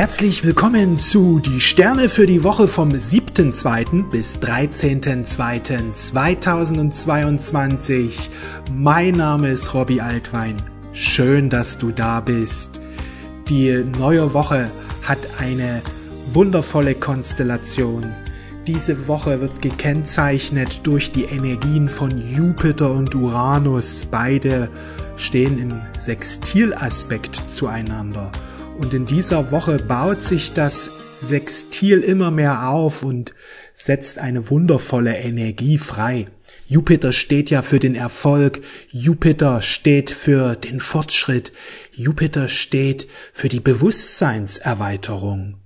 Herzlich willkommen zu Die Sterne für die Woche vom 7.2. bis 13.2.2022. Mein Name ist Robbie Altwein. Schön, dass du da bist. Die neue Woche hat eine wundervolle Konstellation. Diese Woche wird gekennzeichnet durch die Energien von Jupiter und Uranus. Beide stehen im Sextilaspekt zueinander. Und in dieser Woche baut sich das Sextil immer mehr auf und setzt eine wundervolle Energie frei. Jupiter steht ja für den Erfolg, Jupiter steht für den Fortschritt, Jupiter steht für die Bewusstseinserweiterung.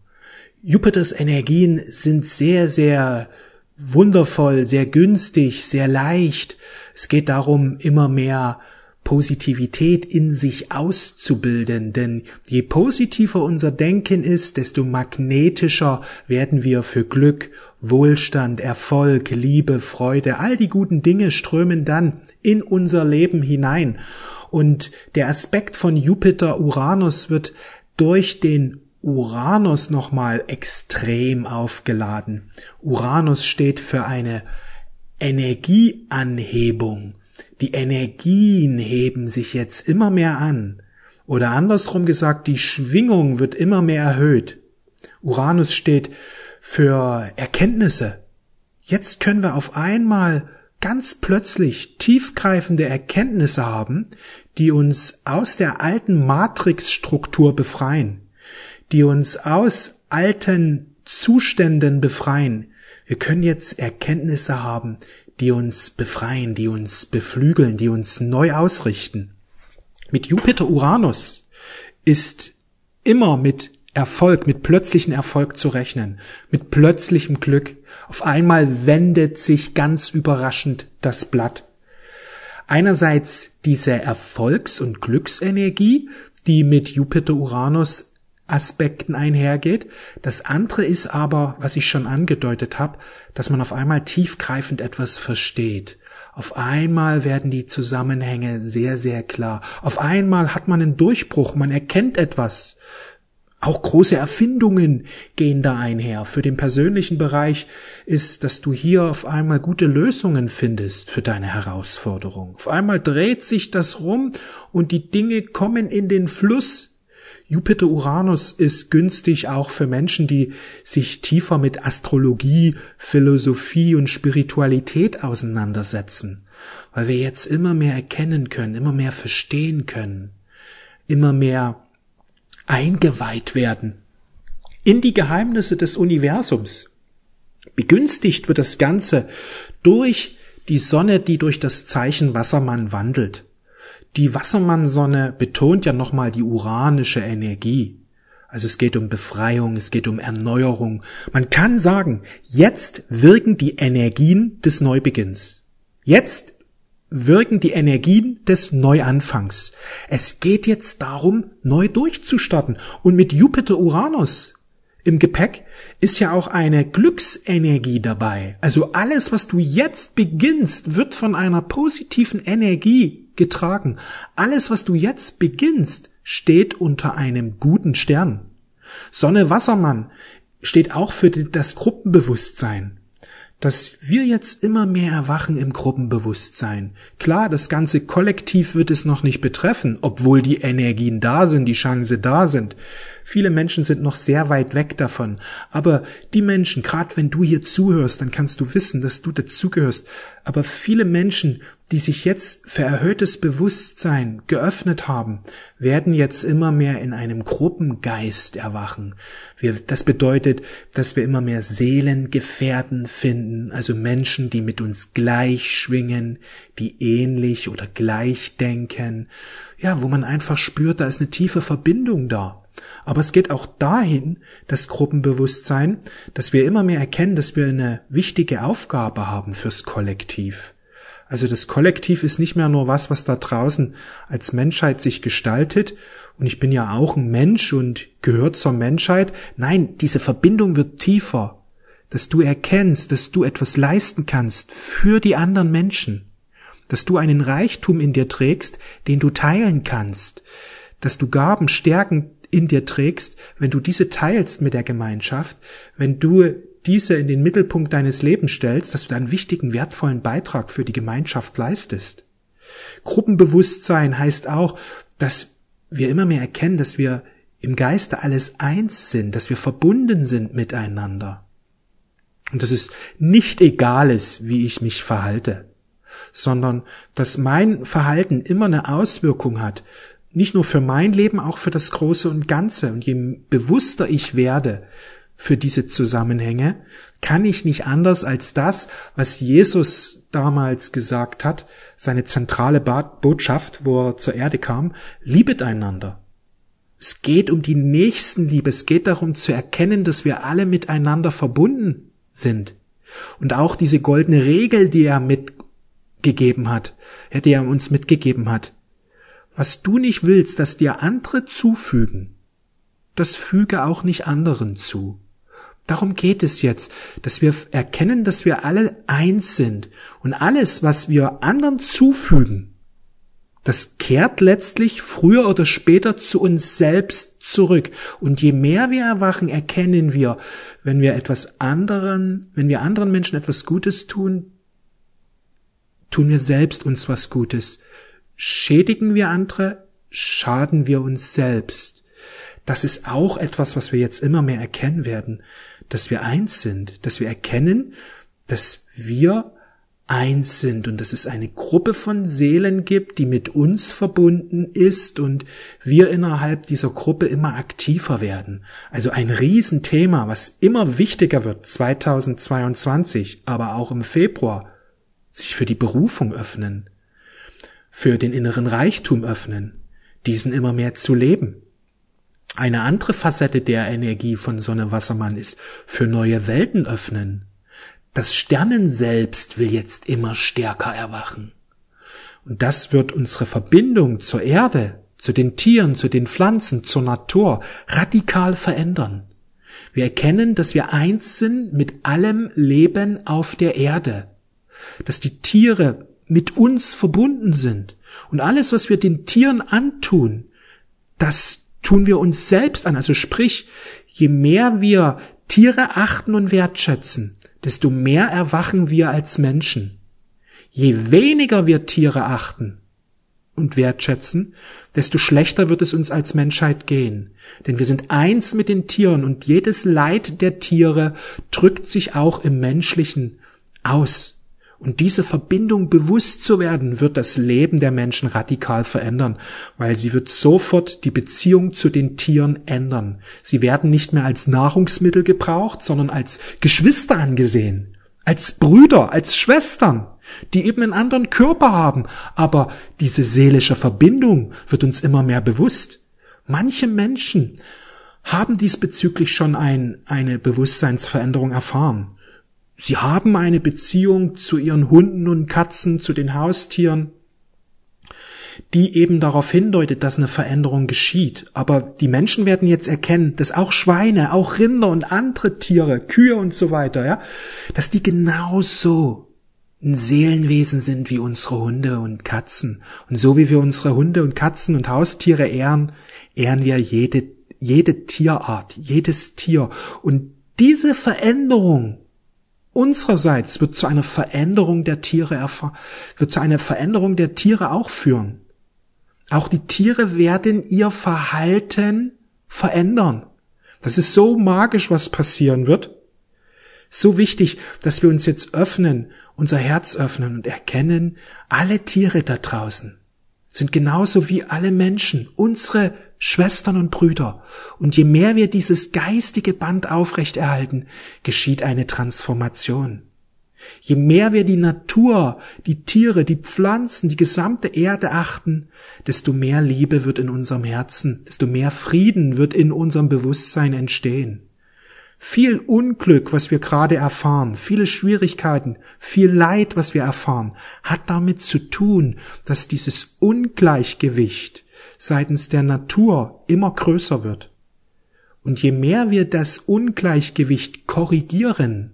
Jupiters Energien sind sehr, sehr wundervoll, sehr günstig, sehr leicht. Es geht darum, immer mehr Positivität in sich auszubilden, denn je positiver unser Denken ist, desto magnetischer werden wir für Glück, Wohlstand, Erfolg, Liebe, Freude, all die guten Dinge strömen dann in unser Leben hinein. Und der Aspekt von Jupiter Uranus wird durch den Uranus nochmal extrem aufgeladen. Uranus steht für eine Energieanhebung. Die Energien heben sich jetzt immer mehr an. Oder andersrum gesagt, die Schwingung wird immer mehr erhöht. Uranus steht für Erkenntnisse. Jetzt können wir auf einmal ganz plötzlich tiefgreifende Erkenntnisse haben, die uns aus der alten Matrixstruktur befreien, die uns aus alten Zuständen befreien. Wir können jetzt Erkenntnisse haben, die uns befreien, die uns beflügeln, die uns neu ausrichten. Mit Jupiter Uranus ist immer mit Erfolg, mit plötzlichen Erfolg zu rechnen, mit plötzlichem Glück. Auf einmal wendet sich ganz überraschend das Blatt. Einerseits diese Erfolgs- und Glücksenergie, die mit Jupiter Uranus Aspekten einhergeht. Das andere ist aber, was ich schon angedeutet habe, dass man auf einmal tiefgreifend etwas versteht. Auf einmal werden die Zusammenhänge sehr, sehr klar. Auf einmal hat man einen Durchbruch, man erkennt etwas. Auch große Erfindungen gehen da einher. Für den persönlichen Bereich ist, dass du hier auf einmal gute Lösungen findest für deine Herausforderung. Auf einmal dreht sich das rum und die Dinge kommen in den Fluss, Jupiter-Uranus ist günstig auch für Menschen, die sich tiefer mit Astrologie, Philosophie und Spiritualität auseinandersetzen, weil wir jetzt immer mehr erkennen können, immer mehr verstehen können, immer mehr eingeweiht werden in die Geheimnisse des Universums. Begünstigt wird das Ganze durch die Sonne, die durch das Zeichen Wassermann wandelt. Die Wassermannsonne betont ja nochmal die uranische Energie. Also es geht um Befreiung, es geht um Erneuerung. Man kann sagen, jetzt wirken die Energien des Neubeginns. Jetzt wirken die Energien des Neuanfangs. Es geht jetzt darum, neu durchzustarten. Und mit Jupiter Uranus im Gepäck ist ja auch eine Glücksenergie dabei. Also alles, was du jetzt beginnst, wird von einer positiven Energie getragen. Alles, was du jetzt beginnst, steht unter einem guten Stern. Sonne Wassermann steht auch für das Gruppenbewusstsein dass wir jetzt immer mehr erwachen im Gruppenbewusstsein. Klar, das ganze Kollektiv wird es noch nicht betreffen, obwohl die Energien da sind, die Chance da sind. Viele Menschen sind noch sehr weit weg davon. Aber die Menschen, gerade wenn du hier zuhörst, dann kannst du wissen, dass du dazugehörst. Aber viele Menschen, die sich jetzt für erhöhtes Bewusstsein geöffnet haben, werden jetzt immer mehr in einem Gruppengeist erwachen. Wir, das bedeutet, dass wir immer mehr Seelengefährten finden, also Menschen, die mit uns gleich schwingen, die ähnlich oder gleich denken. Ja, wo man einfach spürt, da ist eine tiefe Verbindung da. Aber es geht auch dahin, das Gruppenbewusstsein, dass wir immer mehr erkennen, dass wir eine wichtige Aufgabe haben fürs Kollektiv. Also das Kollektiv ist nicht mehr nur was, was da draußen als Menschheit sich gestaltet. Und ich bin ja auch ein Mensch und gehört zur Menschheit. Nein, diese Verbindung wird tiefer. Dass du erkennst, dass du etwas leisten kannst für die anderen Menschen. Dass du einen Reichtum in dir trägst, den du teilen kannst. Dass du Gaben, Stärken, in dir trägst, wenn du diese teilst mit der Gemeinschaft, wenn du diese in den Mittelpunkt deines Lebens stellst, dass du einen wichtigen, wertvollen Beitrag für die Gemeinschaft leistest. Gruppenbewusstsein heißt auch, dass wir immer mehr erkennen, dass wir im Geiste alles eins sind, dass wir verbunden sind miteinander. Und dass es nicht egal ist, wie ich mich verhalte, sondern dass mein Verhalten immer eine Auswirkung hat, nicht nur für mein Leben, auch für das Große und Ganze. Und je bewusster ich werde für diese Zusammenhänge, kann ich nicht anders als das, was Jesus damals gesagt hat, seine zentrale Botschaft, wo er zur Erde kam, liebet einander. Es geht um die Nächstenliebe, es geht darum zu erkennen, dass wir alle miteinander verbunden sind. Und auch diese goldene Regel, die er mitgegeben hat, die er uns mitgegeben hat. Was du nicht willst, dass dir andere zufügen, das füge auch nicht anderen zu. Darum geht es jetzt, dass wir erkennen, dass wir alle eins sind und alles, was wir anderen zufügen, das kehrt letztlich früher oder später zu uns selbst zurück. Und je mehr wir erwachen, erkennen wir, wenn wir etwas anderen, wenn wir anderen Menschen etwas Gutes tun, tun wir selbst uns was Gutes. Schädigen wir andere, schaden wir uns selbst. Das ist auch etwas, was wir jetzt immer mehr erkennen werden, dass wir eins sind, dass wir erkennen, dass wir eins sind und dass es eine Gruppe von Seelen gibt, die mit uns verbunden ist und wir innerhalb dieser Gruppe immer aktiver werden. Also ein Riesenthema, was immer wichtiger wird 2022, aber auch im Februar, sich für die Berufung öffnen, für den inneren Reichtum öffnen, diesen immer mehr zu leben. Eine andere Facette der Energie von Sonne Wassermann ist für neue Welten öffnen, das Sternen selbst will jetzt immer stärker erwachen. Und das wird unsere Verbindung zur Erde, zu den Tieren, zu den Pflanzen, zur Natur radikal verändern. Wir erkennen, dass wir eins sind mit allem Leben auf der Erde, dass die Tiere mit uns verbunden sind und alles, was wir den Tieren antun, das tun wir uns selbst an. Also sprich, je mehr wir Tiere achten und wertschätzen, desto mehr erwachen wir als Menschen. Je weniger wir Tiere achten und wertschätzen, desto schlechter wird es uns als Menschheit gehen. Denn wir sind eins mit den Tieren und jedes Leid der Tiere drückt sich auch im Menschlichen aus. Und diese Verbindung bewusst zu werden, wird das Leben der Menschen radikal verändern, weil sie wird sofort die Beziehung zu den Tieren ändern. Sie werden nicht mehr als Nahrungsmittel gebraucht, sondern als Geschwister angesehen, als Brüder, als Schwestern, die eben einen anderen Körper haben. Aber diese seelische Verbindung wird uns immer mehr bewusst. Manche Menschen haben diesbezüglich schon ein, eine Bewusstseinsveränderung erfahren. Sie haben eine Beziehung zu ihren Hunden und Katzen, zu den Haustieren, die eben darauf hindeutet, dass eine Veränderung geschieht. Aber die Menschen werden jetzt erkennen, dass auch Schweine, auch Rinder und andere Tiere, Kühe und so weiter, ja, dass die genauso ein Seelenwesen sind wie unsere Hunde und Katzen. Und so wie wir unsere Hunde und Katzen und Haustiere ehren, ehren wir jede, jede Tierart, jedes Tier. Und diese Veränderung unsererseits wird zu einer Veränderung der Tiere wird zu einer Veränderung der Tiere auch führen. Auch die Tiere werden ihr Verhalten verändern. Das ist so magisch, was passieren wird. So wichtig, dass wir uns jetzt öffnen, unser Herz öffnen und erkennen, alle Tiere da draußen sind genauso wie alle Menschen, unsere Schwestern und Brüder. Und je mehr wir dieses geistige Band aufrechterhalten, geschieht eine Transformation. Je mehr wir die Natur, die Tiere, die Pflanzen, die gesamte Erde achten, desto mehr Liebe wird in unserem Herzen, desto mehr Frieden wird in unserem Bewusstsein entstehen. Viel Unglück, was wir gerade erfahren, viele Schwierigkeiten, viel Leid, was wir erfahren, hat damit zu tun, dass dieses Ungleichgewicht seitens der Natur immer größer wird. Und je mehr wir das Ungleichgewicht korrigieren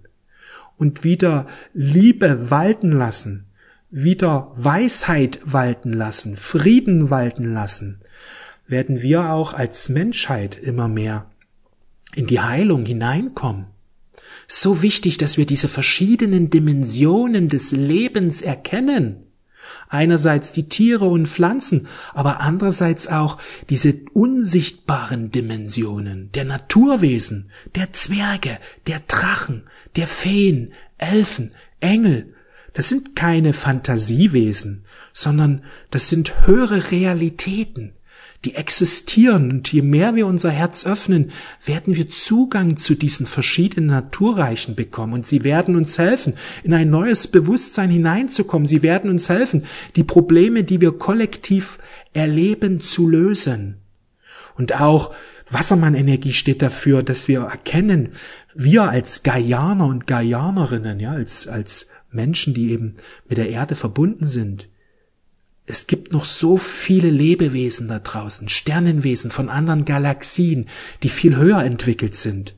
und wieder Liebe walten lassen, wieder Weisheit walten lassen, Frieden walten lassen, werden wir auch als Menschheit immer mehr in die Heilung hineinkommen. So wichtig, dass wir diese verschiedenen Dimensionen des Lebens erkennen. Einerseits die Tiere und Pflanzen, aber andererseits auch diese unsichtbaren Dimensionen der Naturwesen, der Zwerge, der Drachen, der Feen, Elfen, Engel. Das sind keine Fantasiewesen, sondern das sind höhere Realitäten, die existieren. Und je mehr wir unser Herz öffnen, werden wir Zugang zu diesen verschiedenen Naturreichen bekommen. Und sie werden uns helfen, in ein neues Bewusstsein hineinzukommen. Sie werden uns helfen, die Probleme, die wir kollektiv erleben, zu lösen. Und auch Wassermann-Energie steht dafür, dass wir erkennen, wir als Gaianer und Gaianerinnen, ja, als, als Menschen, die eben mit der Erde verbunden sind, es gibt noch so viele Lebewesen da draußen, Sternenwesen von anderen Galaxien, die viel höher entwickelt sind.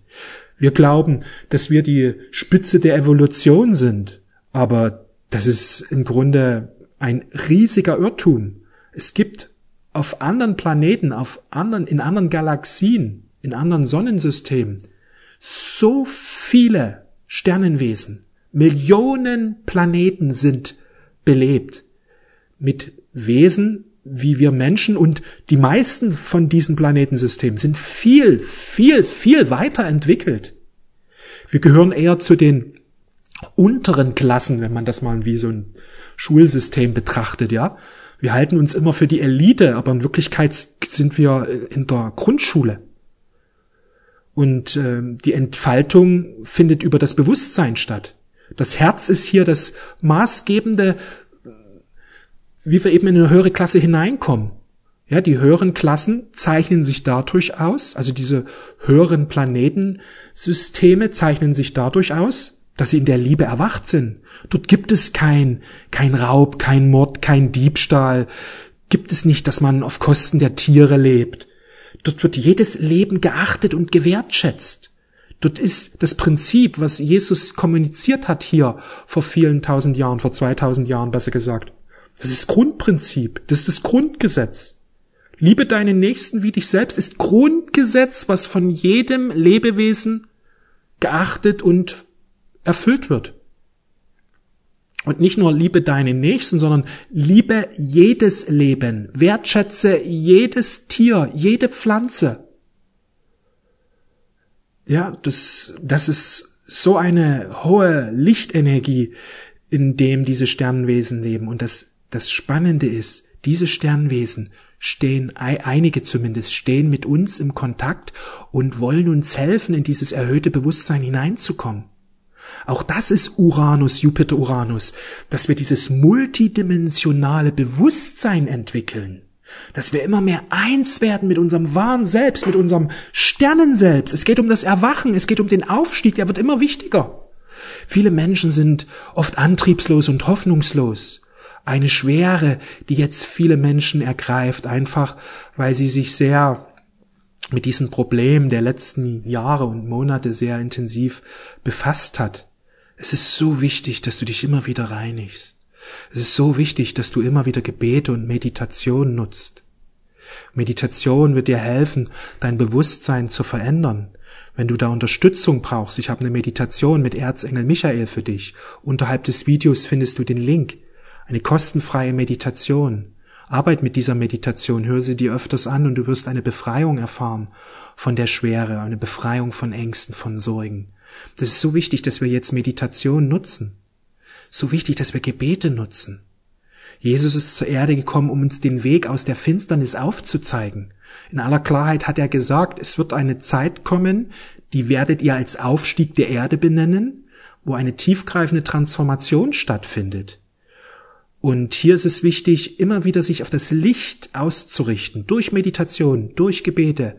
Wir glauben, dass wir die Spitze der Evolution sind, aber das ist im Grunde ein riesiger Irrtum. Es gibt auf anderen Planeten, auf anderen, in anderen Galaxien, in anderen Sonnensystemen so viele Sternenwesen. Millionen Planeten sind belebt mit Wesen wie wir Menschen und die meisten von diesen Planetensystemen sind viel, viel, viel weiter entwickelt. Wir gehören eher zu den unteren Klassen, wenn man das mal wie so ein Schulsystem betrachtet, ja. Wir halten uns immer für die Elite, aber in Wirklichkeit sind wir in der Grundschule. Und äh, die Entfaltung findet über das Bewusstsein statt. Das Herz ist hier das maßgebende wie wir eben in eine höhere Klasse hineinkommen. Ja, die höheren Klassen zeichnen sich dadurch aus, also diese höheren Planetensysteme zeichnen sich dadurch aus, dass sie in der Liebe erwacht sind. Dort gibt es kein, kein Raub, kein Mord, kein Diebstahl, gibt es nicht, dass man auf Kosten der Tiere lebt. Dort wird jedes Leben geachtet und gewertschätzt. Dort ist das Prinzip, was Jesus kommuniziert hat hier vor vielen tausend Jahren, vor 2000 Jahren besser gesagt. Das ist Grundprinzip. Das ist das Grundgesetz. Liebe deinen Nächsten wie dich selbst ist Grundgesetz, was von jedem Lebewesen geachtet und erfüllt wird. Und nicht nur liebe deinen Nächsten, sondern liebe jedes Leben, wertschätze jedes Tier, jede Pflanze. Ja, das, das ist so eine hohe Lichtenergie, in dem diese Sternenwesen leben. Und das das Spannende ist, diese Sternwesen stehen, einige zumindest, stehen mit uns im Kontakt und wollen uns helfen, in dieses erhöhte Bewusstsein hineinzukommen. Auch das ist Uranus, Jupiter Uranus, dass wir dieses multidimensionale Bewusstsein entwickeln, dass wir immer mehr eins werden mit unserem wahren Selbst, mit unserem Sternenselbst. Es geht um das Erwachen, es geht um den Aufstieg, der wird immer wichtiger. Viele Menschen sind oft antriebslos und hoffnungslos eine Schwere, die jetzt viele Menschen ergreift, einfach weil sie sich sehr mit diesen Problemen der letzten Jahre und Monate sehr intensiv befasst hat. Es ist so wichtig, dass du dich immer wieder reinigst. Es ist so wichtig, dass du immer wieder Gebete und Meditation nutzt. Meditation wird dir helfen, dein Bewusstsein zu verändern. Wenn du da Unterstützung brauchst, ich habe eine Meditation mit Erzengel Michael für dich. Unterhalb des Videos findest du den Link eine kostenfreie Meditation. Arbeit mit dieser Meditation, hör sie dir öfters an und du wirst eine Befreiung erfahren von der Schwere, eine Befreiung von Ängsten, von Sorgen. Das ist so wichtig, dass wir jetzt Meditation nutzen. So wichtig, dass wir Gebete nutzen. Jesus ist zur Erde gekommen, um uns den Weg aus der Finsternis aufzuzeigen. In aller Klarheit hat er gesagt, es wird eine Zeit kommen, die werdet ihr als Aufstieg der Erde benennen, wo eine tiefgreifende Transformation stattfindet. Und hier ist es wichtig, immer wieder sich auf das Licht auszurichten, durch Meditation, durch Gebete,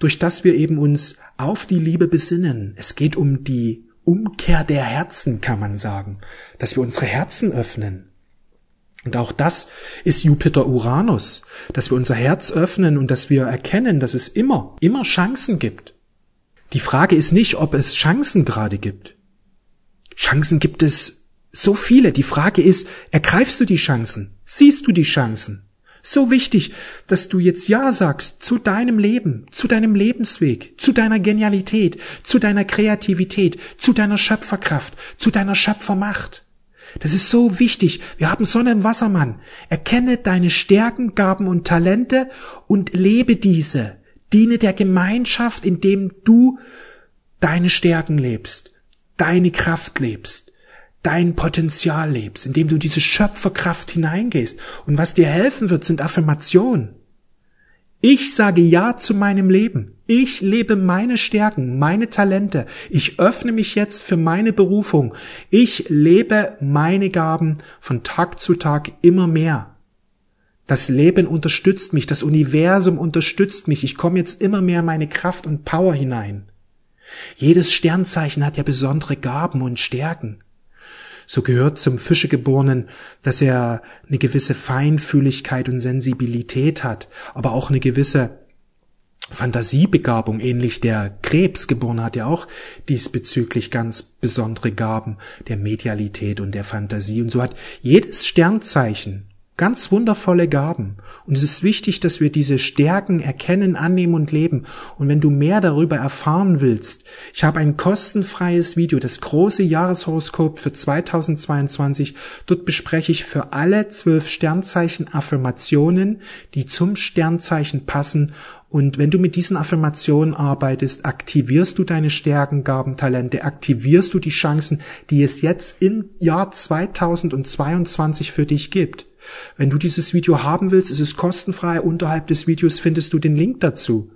durch das wir eben uns auf die Liebe besinnen. Es geht um die Umkehr der Herzen, kann man sagen, dass wir unsere Herzen öffnen. Und auch das ist Jupiter Uranus, dass wir unser Herz öffnen und dass wir erkennen, dass es immer, immer Chancen gibt. Die Frage ist nicht, ob es Chancen gerade gibt. Chancen gibt es so viele. Die Frage ist, ergreifst du die Chancen? Siehst du die Chancen? So wichtig, dass du jetzt Ja sagst zu deinem Leben, zu deinem Lebensweg, zu deiner Genialität, zu deiner Kreativität, zu deiner Schöpferkraft, zu deiner Schöpfermacht. Das ist so wichtig. Wir haben Sonne im Wassermann. Erkenne deine Stärken, Gaben und Talente und lebe diese. Diene der Gemeinschaft, indem du deine Stärken lebst, deine Kraft lebst, dein Potenzial lebst, indem du diese Schöpferkraft hineingehst. Und was dir helfen wird, sind Affirmationen. Ich sage Ja zu meinem Leben. Ich lebe meine Stärken, meine Talente. Ich öffne mich jetzt für meine Berufung. Ich lebe meine Gaben von Tag zu Tag immer mehr. Das Leben unterstützt mich, das Universum unterstützt mich. Ich komme jetzt immer mehr meine Kraft und Power hinein. Jedes Sternzeichen hat ja besondere Gaben und Stärken. So gehört zum Fischegeborenen, dass er eine gewisse Feinfühligkeit und Sensibilität hat, aber auch eine gewisse Fantasiebegabung, ähnlich der Krebsgeborene hat ja auch diesbezüglich ganz besondere Gaben der Medialität und der Fantasie. Und so hat jedes Sternzeichen Ganz wundervolle Gaben. Und es ist wichtig, dass wir diese Stärken erkennen, annehmen und leben. Und wenn du mehr darüber erfahren willst, ich habe ein kostenfreies Video, das große Jahreshoroskop für 2022. Dort bespreche ich für alle zwölf Sternzeichen Affirmationen, die zum Sternzeichen passen und wenn du mit diesen Affirmationen arbeitest, aktivierst du deine Stärken, Gaben, Talente, aktivierst du die Chancen, die es jetzt im Jahr 2022 für dich gibt. Wenn du dieses Video haben willst, ist es kostenfrei. Unterhalb des Videos findest du den Link dazu.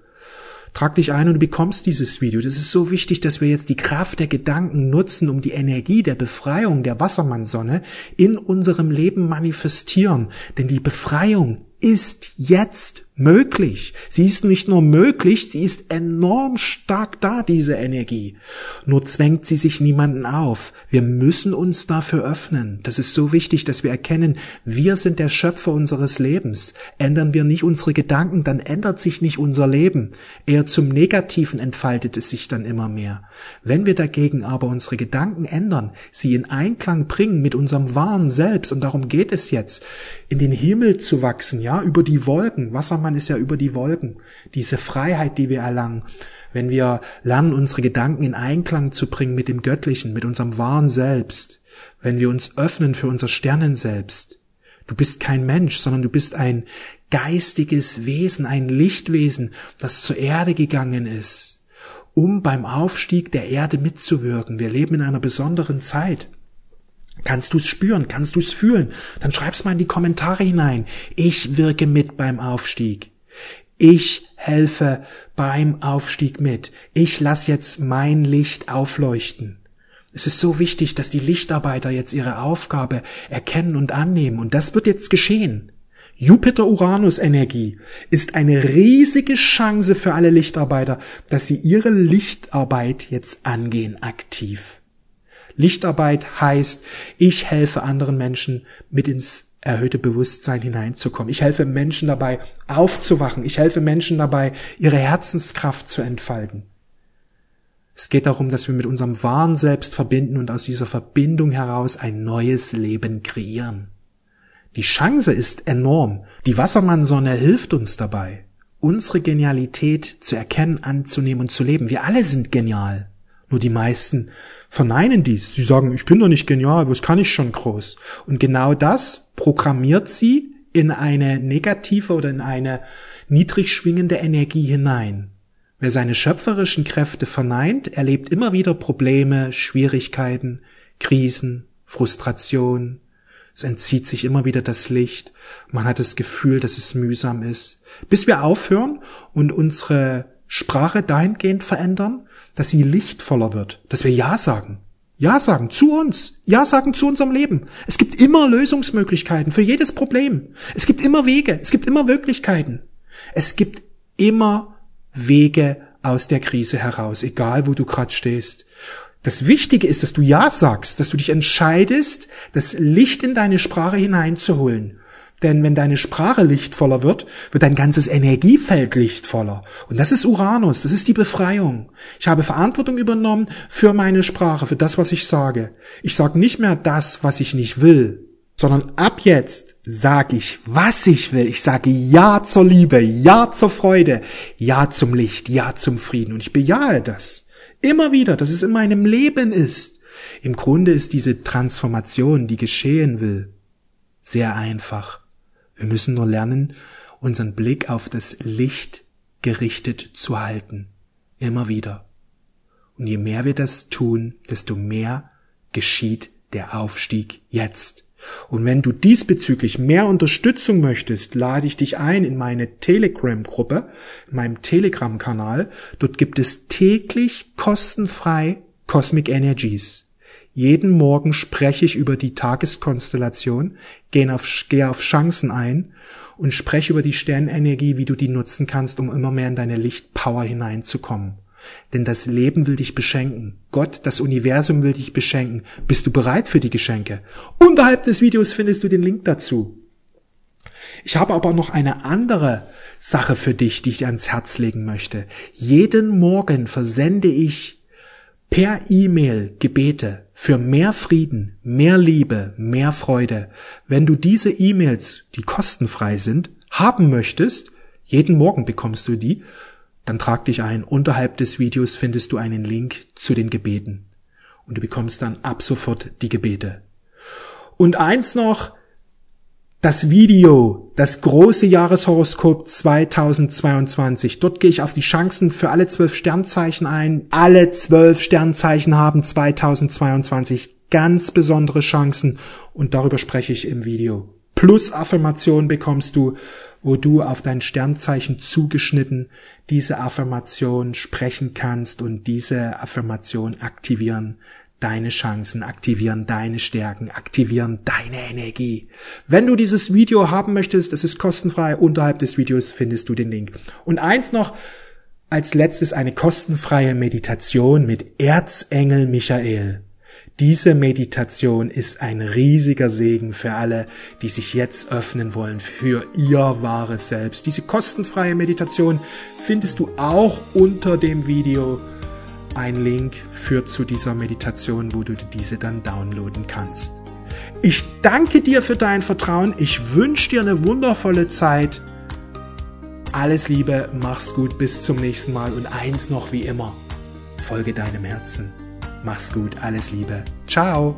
Trag dich ein und du bekommst dieses Video. Das ist so wichtig, dass wir jetzt die Kraft der Gedanken nutzen, um die Energie der Befreiung der Wassermannsonne in unserem Leben manifestieren. Denn die Befreiung ist jetzt möglich. Sie ist nicht nur möglich, sie ist enorm stark da, diese Energie. Nur zwängt sie sich niemanden auf. Wir müssen uns dafür öffnen. Das ist so wichtig, dass wir erkennen, wir sind der Schöpfer unseres Lebens. Ändern wir nicht unsere Gedanken, dann ändert sich nicht unser Leben. Eher zum Negativen entfaltet es sich dann immer mehr. Wenn wir dagegen aber unsere Gedanken ändern, sie in Einklang bringen mit unserem wahren Selbst, und darum geht es jetzt, in den Himmel zu wachsen, ja, über die Wolken, Wassermann man ist ja über die Wolken. Diese Freiheit, die wir erlangen, wenn wir lernen, unsere Gedanken in Einklang zu bringen mit dem Göttlichen, mit unserem wahren Selbst, wenn wir uns öffnen für unser Sternenselbst. Du bist kein Mensch, sondern du bist ein geistiges Wesen, ein Lichtwesen, das zur Erde gegangen ist, um beim Aufstieg der Erde mitzuwirken. Wir leben in einer besonderen Zeit. Kannst du es spüren? Kannst du es fühlen? Dann schreib's mal in die Kommentare hinein. Ich wirke mit beim Aufstieg. Ich helfe beim Aufstieg mit. Ich lass jetzt mein Licht aufleuchten. Es ist so wichtig, dass die Lichtarbeiter jetzt ihre Aufgabe erkennen und annehmen. Und das wird jetzt geschehen. Jupiter-Uranus-Energie ist eine riesige Chance für alle Lichtarbeiter, dass sie ihre Lichtarbeit jetzt angehen aktiv. Lichtarbeit heißt, ich helfe anderen Menschen mit ins erhöhte Bewusstsein hineinzukommen. Ich helfe Menschen dabei aufzuwachen. Ich helfe Menschen dabei, ihre Herzenskraft zu entfalten. Es geht darum, dass wir mit unserem wahren Selbst verbinden und aus dieser Verbindung heraus ein neues Leben kreieren. Die Chance ist enorm. Die Wassermannsonne hilft uns dabei, unsere Genialität zu erkennen, anzunehmen und zu leben. Wir alle sind genial. Nur die meisten verneinen dies. Sie sagen, ich bin doch nicht genial, was kann ich schon groß? Und genau das programmiert sie in eine negative oder in eine niedrig schwingende Energie hinein. Wer seine schöpferischen Kräfte verneint, erlebt immer wieder Probleme, Schwierigkeiten, Krisen, Frustration. Es entzieht sich immer wieder das Licht. Man hat das Gefühl, dass es mühsam ist. Bis wir aufhören und unsere Sprache dahingehend verändern, dass sie lichtvoller wird, dass wir Ja sagen. Ja sagen zu uns. Ja sagen zu unserem Leben. Es gibt immer Lösungsmöglichkeiten für jedes Problem. Es gibt immer Wege. Es gibt immer Möglichkeiten. Es gibt immer Wege aus der Krise heraus, egal wo du gerade stehst. Das Wichtige ist, dass du Ja sagst, dass du dich entscheidest, das Licht in deine Sprache hineinzuholen. Denn wenn deine Sprache lichtvoller wird, wird dein ganzes Energiefeld lichtvoller. Und das ist Uranus, das ist die Befreiung. Ich habe Verantwortung übernommen für meine Sprache, für das, was ich sage. Ich sage nicht mehr das, was ich nicht will, sondern ab jetzt sage ich, was ich will. Ich sage Ja zur Liebe, Ja zur Freude, Ja zum Licht, Ja zum Frieden. Und ich bejahe das. Immer wieder, dass es in meinem Leben ist. Im Grunde ist diese Transformation, die geschehen will, sehr einfach. Wir müssen nur lernen, unseren Blick auf das Licht gerichtet zu halten. Immer wieder. Und je mehr wir das tun, desto mehr geschieht der Aufstieg jetzt. Und wenn du diesbezüglich mehr Unterstützung möchtest, lade ich dich ein in meine Telegram-Gruppe, in meinem Telegram-Kanal. Dort gibt es täglich kostenfrei Cosmic Energies. Jeden Morgen spreche ich über die Tageskonstellation, gehe auf, gehe auf Chancen ein und spreche über die Sternenergie, wie du die nutzen kannst, um immer mehr in deine Lichtpower hineinzukommen. Denn das Leben will dich beschenken. Gott, das Universum will dich beschenken. Bist du bereit für die Geschenke? Unterhalb des Videos findest du den Link dazu. Ich habe aber noch eine andere Sache für dich, die ich dir ans Herz legen möchte. Jeden Morgen versende ich per E-Mail Gebete für mehr Frieden, mehr Liebe, mehr Freude. Wenn du diese E-Mails, die kostenfrei sind, haben möchtest, jeden Morgen bekommst du die, dann trag dich ein. Unterhalb des Videos findest du einen Link zu den Gebeten. Und du bekommst dann ab sofort die Gebete. Und eins noch, das Video, das große Jahreshoroskop 2022. Dort gehe ich auf die Chancen für alle zwölf Sternzeichen ein. Alle zwölf Sternzeichen haben 2022 ganz besondere Chancen und darüber spreche ich im Video. Plus Affirmation bekommst du wo du auf dein Sternzeichen zugeschnitten diese Affirmation sprechen kannst und diese Affirmation aktivieren deine Chancen, aktivieren deine Stärken, aktivieren deine Energie. Wenn du dieses Video haben möchtest, es ist kostenfrei, unterhalb des Videos findest du den Link. Und eins noch, als letztes eine kostenfreie Meditation mit Erzengel Michael. Diese Meditation ist ein riesiger Segen für alle, die sich jetzt öffnen wollen für ihr wahres Selbst. Diese kostenfreie Meditation findest du auch unter dem Video. Ein Link führt zu dieser Meditation, wo du diese dann downloaden kannst. Ich danke dir für dein Vertrauen. Ich wünsche dir eine wundervolle Zeit. Alles Liebe, mach's gut, bis zum nächsten Mal und eins noch wie immer. Folge deinem Herzen. Mach's gut, alles Liebe. Ciao.